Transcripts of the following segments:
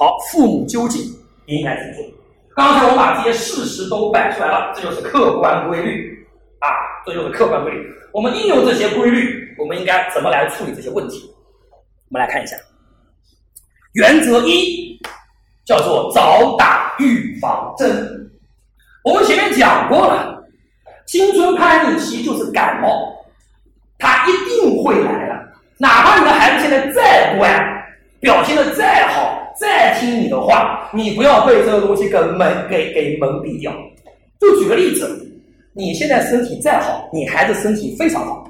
好，父母究竟应该怎么做？刚才我们把这些事实都摆出来了，这就是客观规律啊，这就是客观规律。我们应用这些规律，我们应该怎么来处理这些问题？我们来看一下，原则一叫做早打预防针。我们前面讲过了，青春叛逆期就是感冒，它一定会来的。哪怕你的孩子现在再乖，表现的再好，再听你的话，你不要被这个东西给蒙给给蒙蔽掉。就举个例子，你现在身体再好，你孩子身体非常好，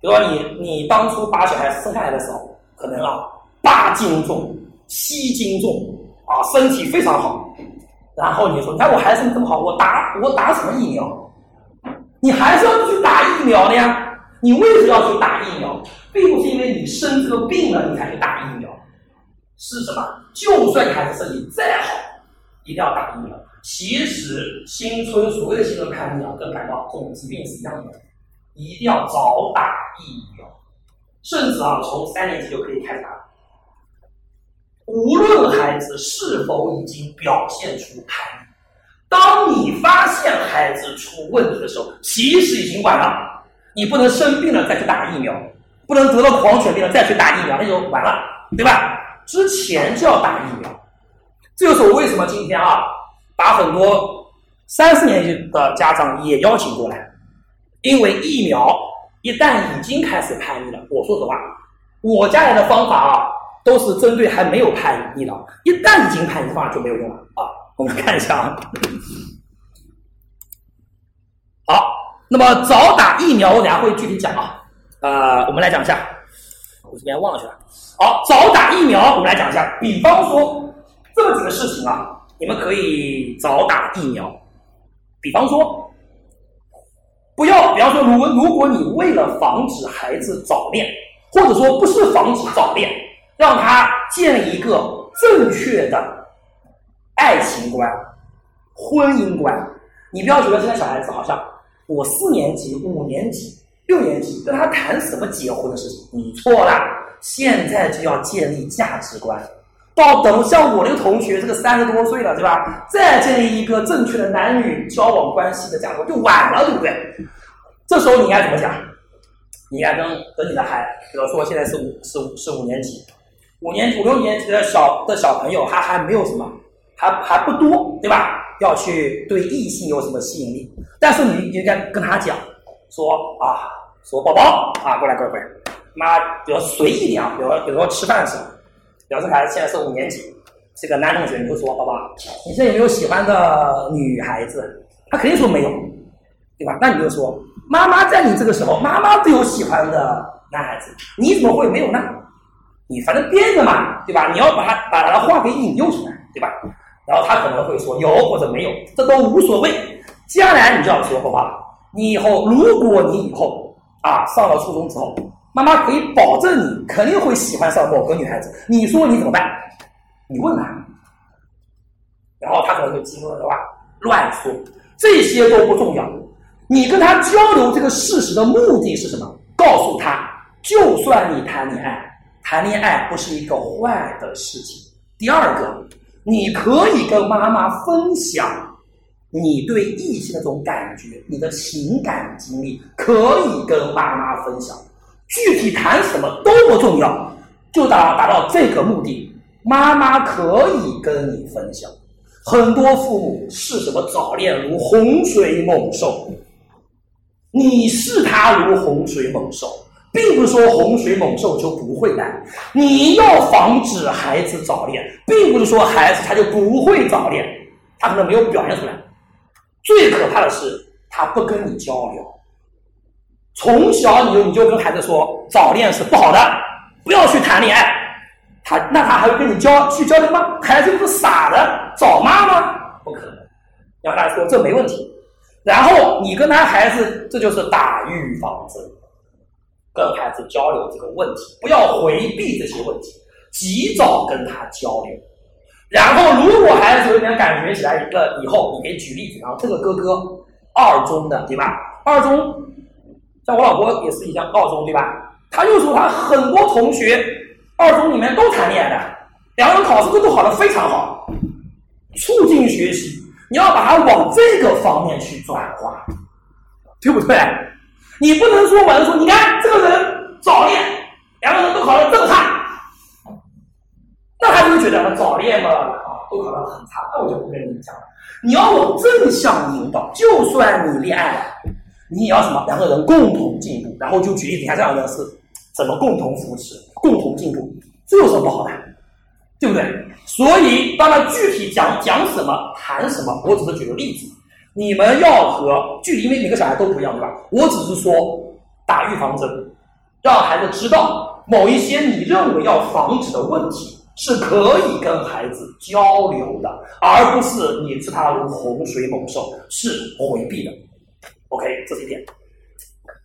比如说你你当初把小孩生下来的时候，可能啊八斤重、七斤重啊，身体非常好。然后你说，你看我孩子这么好，我打我打什么疫苗？你还是要去打疫苗的呀。你为什么要去打疫苗？并不是因为你生这个病了你才去打疫苗，是什么？就算你孩子身体再好，一定要打疫苗。其实新春所谓的新春叛逆啊，跟感冒这种疾病是一样的，一定要早打疫苗，甚至啊从三年级就可以开始打。无论孩子是否已经表现出叛逆，当你发现孩子出问题的时候，其实已经晚了。你不能生病了再去打疫苗，不能得了狂犬病了再去打疫苗，那就完了，对吧？之前就要打疫苗。这就是我为什么今天啊，把很多三四年级的家长也邀请过来，因为疫苗一旦已经开始叛逆了，我说实话，我家人的方法啊。都是针对还没有叛逆的，一旦已经叛逆的话就没有用了啊！我们看一下啊。好，那么早打疫苗，我等下会具体讲啊。呃，我们来讲一下，我这边忘了去了。好，早打疫苗，我们来讲一下。比方说这么几个事情啊，你们可以早打疫苗。比方说，不要，比方说，如如果你为了防止孩子早恋，或者说不是防止早恋。让他建立一个正确的爱情观、婚姻观。你不要觉得现在小孩子好像我四年级、五年级、六年级跟他谈什么结婚的事情，你错了。现在就要建立价值观。到等像我那个同学，这个三十多岁了，对吧？再建立一个正确的男女交往关系的价值观，就晚了，对不对？这时候你应该怎么讲？你应该跟跟你的孩，比如说现在是五是五是五年级。五年、五六年级的小的小朋友，他还没有什么，还还不多，对吧？要去对异性有什么吸引力？但是你应该跟他讲，说啊，说宝宝啊，过来，过来，过来，妈，比较随意点啊，比如比如说吃饭的时候，比如说孩子现在是五年级，这个男同学，你就说，宝宝，你现在有没有喜欢的女孩子？他肯定说没有，对吧？那你就说，妈妈在你这个时候，妈妈都有喜欢的男孩子，你怎么会没有呢？你反正编的嘛，对吧？你要把他把他的话给引诱出来，对吧？然后他可能会说有或者没有，这都无所谓。将来你就要说话，你以后如果你以后啊上了初中之后，妈妈可以保证你肯定会喜欢上某个女孩子，你说你怎么办？你问他，然后他可能会激动的话乱说，这些都不重要。你跟他交流这个事实的目的是什么？告诉他，就算你谈恋爱。谈恋爱不是一个坏的事情。第二个，你可以跟妈妈分享你对异性的这种感觉，你的情感经历可以跟妈妈分享。具体谈什么都不重要，就达达到这个目的，妈妈可以跟你分享。很多父母视什么早恋如洪水猛兽，你视他如洪水猛兽。并不是说洪水猛兽就不会来，你要防止孩子早恋，并不是说孩子他就不会早恋，他可能没有表现出来。最可怕的是他不跟你交流，从小你就你就跟孩子说早恋是不好的，不要去谈恋爱，他那他还会跟你交去交流吗？孩子不是傻的找妈吗？不可能，要跟他说这没问题，然后你跟他孩子这就是打预防针。跟孩子交流这个问题，不要回避这些问题，及早跟他交流。然后，如果孩子有点感觉起来了以后，你可以举例子。然后，这个哥哥二中的，对吧？二中，像我老婆也是一样，二中对吧？他就说他很多同学二中里面都谈恋爱的，两个人考试都都考得非常好，促进学习，你要把它往这个方面去转化，对不对？你不能说我说，你看这个人早恋，两个人都考得这么差，那他就会觉得早恋嘛啊，都考得很差，那我就不跟你讲了。你要往正向引导，就算你恋爱了，你也要什么？两个人共同进步，然后就举例，你看这样的是怎么共同扶持、共同进步，这有什么不好的？对不对？所以，当然具体讲讲什么、谈什么，我只是举个例子。你们要和距离，因为每个小孩都不一样，对吧？我只是说打预防针，让孩子知道某一些你认为要防止的问题是可以跟孩子交流的，而不是你视他如洪水猛兽是回避的。OK，这是一点。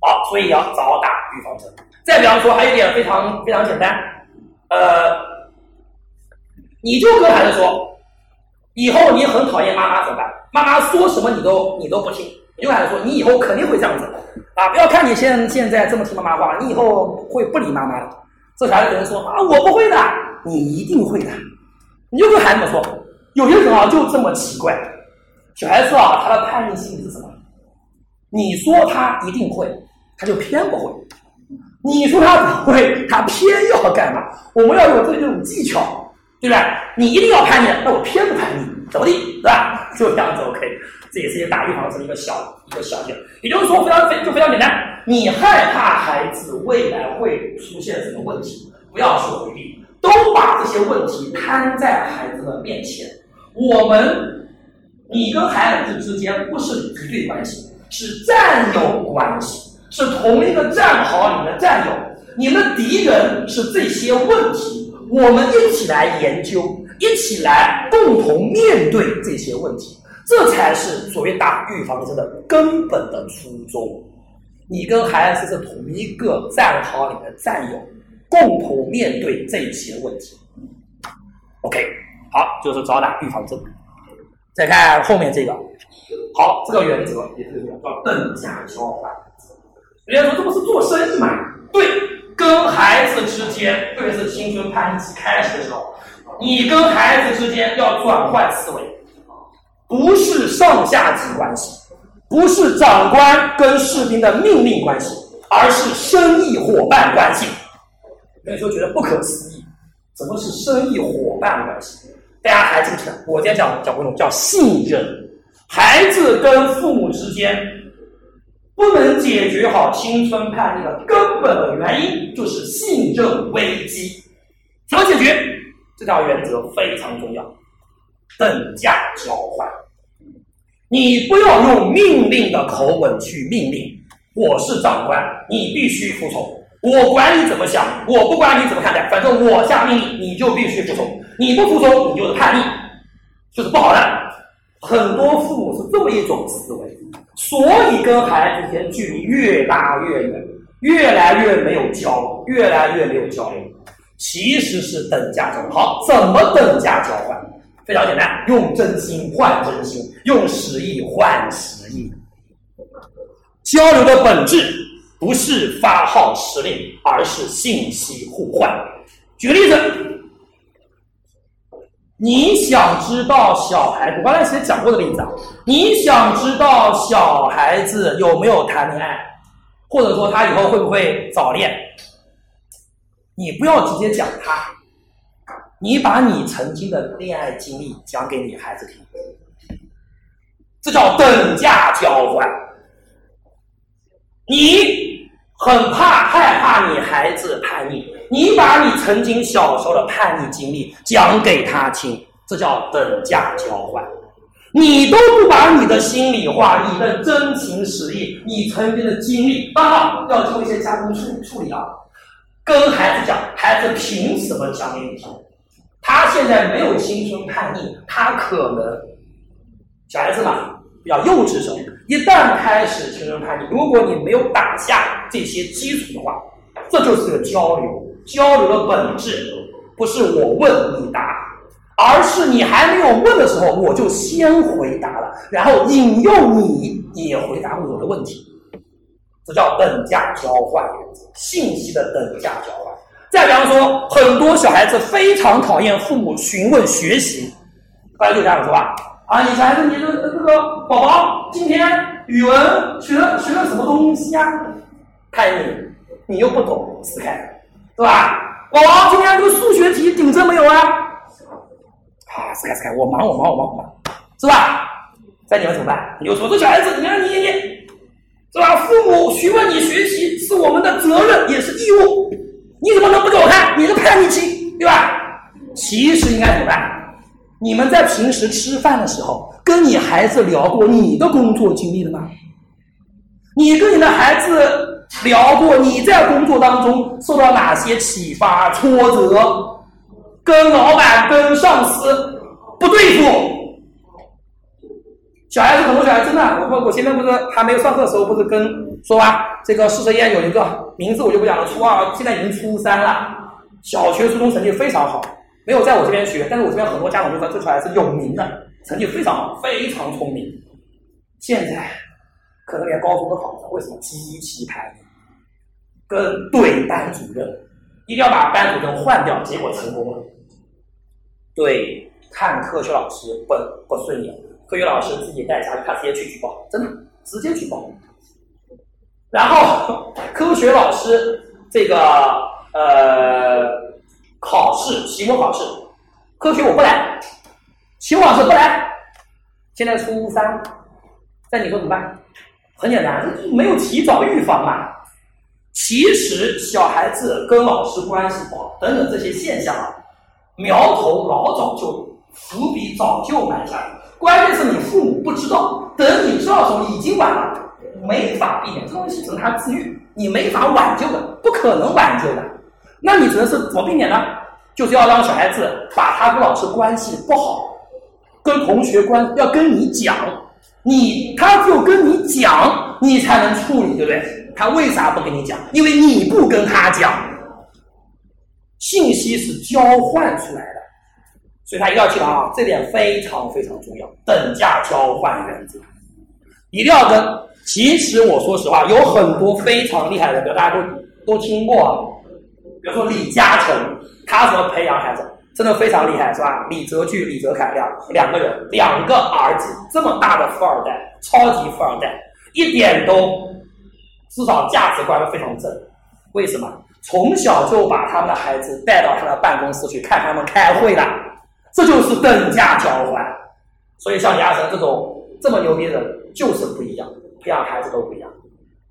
好，所以要早打预防针。再比方说，还有一点非常非常简单，呃。你就跟孩子说，以后你很讨厌妈妈怎么办？妈妈说什么你都你都不听。你就跟孩子说，你以后肯定会这样子啊！不要看你现现在这么听妈妈话，你以后会不理妈妈的。这孩子可能说啊，我不会的，你一定会的。你就跟孩子们说，有些人啊就这么奇怪，小孩子啊他的叛逆心理是什么？你说他一定会，他就偏不会；你说他不会，他偏要干嘛？我们要有这种技巧。对不对？你一定要叛逆，那我偏不叛逆，怎么地，对吧？就这样子 OK，这也是一个打预防针一个小一个小点。也就是说，非常非就非常简单。你害怕孩子未来会出现什么问题，不要去回避，都把这些问题摊在孩子的面前。我们，你跟孩子之间不是敌对关系，是战友关系，是同一个战壕里的战友。你们敌人是这些问题。我们一起来研究，一起来共同面对这些问题，这才是所谓打预防针的根本的初衷。你跟孩子是同一个战壕里的战友，共同面对这些问题。OK，好，就是早打预防针。再看后面这个，好，这个原则也是叫等价交换。人家说这不是做生意吗？对。跟孩子之间，特别是青春叛逆期开始的时候，你跟孩子之间要转换思维，不是上下级关系，不是长官跟士兵的命令关系，而是生意伙伴关系。有时候觉得不可思议，什么是生意伙伴关系？大家还记不记得？我今天讲讲过一种叫信任，孩子跟父母之间。不能解决好青春叛逆的根本的原因，就是信任危机。怎么解决？这条原则非常重要，等价交换。你不要用命令的口吻去命令，我是长官，你必须服从。我管你怎么想，我不管你怎么看待，反正我下命令你就必须服从。你不服从，你就是叛逆，就是不好的。很多父母是这么一种思维。所以跟孩子之间距离越拉越远，越来越没有交，越来越没有交流。其实是等价交换。好，怎么等价交换？非常简单，用真心换真心，用实意换实意。交流的本质不是发号施令，而是信息互换。举个例子。你想知道小孩子？我刚才其实讲过的例子啊。你想知道小孩子有没有谈恋爱，或者说他以后会不会早恋？你不要直接讲他，你把你曾经的恋爱经历讲给你孩子听，这叫等价交换。你很怕害怕你孩子叛逆。你把你曾经小时候的叛逆经历讲给他听，这叫等价交换。你都不把你的心里话、你的真情实意、你曾经的经历，当然要做一些加工处处理啊。跟孩子讲，孩子凭什么讲给你听？他现在没有青春叛逆，他可能小孩子嘛比较幼稚时候，一旦开始青春叛逆，如果你没有打下这些基础的话，这就是个交流。交流的本质不是我问你答，而是你还没有问的时候，我就先回答了，然后引诱你也回答我的问题，这叫等价交换原则，信息的等价交换。再比方说，很多小孩子非常讨厌父母询问学习，大家就这样说吧。啊，你小孩子，你这这个宝宝今天语文学了学了什么东西呀？看你，你又不懂，死开，是吧？宝宝今天这个数学题顶着没有啊？啊，死开死开，我忙我忙我忙我忙，是吧？那你们怎么办？你就说这小孩子，你看你你，是吧？父母询问你学习是我们的责任，也是义务，你怎么能不给我看？你是叛逆期，对吧？其实应该怎么办？你们在平时吃饭的时候，跟你孩子聊过你的工作经历了吗？你跟你的孩子聊过你在工作当中受到哪些启发、挫折？跟老板、跟上司不对付，小孩子很多小孩真的，我我前面不是还没有上课的时候，不是跟说吧？这个施哲燕有一个名字我就不讲了，初二现在已经初三了，小学、初中成绩非常好。没有在我这边学，但是我这边很多家长就说这小孩子有名的，成绩非常好，非常聪明。现在可能连高中都考不上，为什么？极其叛逆，跟怼班主任，一定要把班主任换掉，结果成功了。对，看科学老师不不顺眼，科学老师自己带家，他直接去举报，真的直接举报。然后科学老师这个呃。考试，期末考试，科学我不来，期末考试不来。现在初三，那你说怎么办？很简单，没有提早预防啊。其实小孩子跟老师关系不好等等这些现象啊，苗头老早就伏笔早就埋下了。关键是你父母不知道，等你知道的时候已经晚了，没法避免，这东西只能他自愈，你没法挽救的，不可能挽救的。那你只能是怎么避免呢？就是要让小孩子把他跟老师关系不好，跟同学关要跟你讲，你他就跟你讲，你才能处理，对不对？他为啥不跟你讲？因为你不跟他讲，信息是交换出来的，所以他一定要记得啊，这点非常非常重要，等价交换原则，一定要跟。其实我说实话，有很多非常厉害的，比如大家都都听过啊。比如说李嘉诚，他怎么培养孩子？真的非常厉害，是吧？李泽钜、李泽楷两两个人，两个儿子，这么大的富二代，超级富二代，一点都至少价值观非常正。为什么？从小就把他们的孩子带到他的办公室去看他们开会了，这就是等价交换。所以像李嘉诚这种这么牛逼的人，就是不一样，培养孩子都不一样。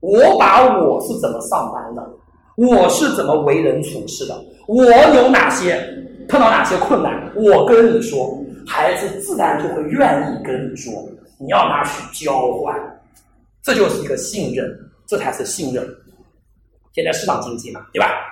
我把我是怎么上班的？我是怎么为人处事的？我有哪些碰到哪些困难？我跟你说，孩子自然就会愿意跟你说。你要拿去交换，这就是一个信任，这才是信任。现在市场经济嘛，对吧？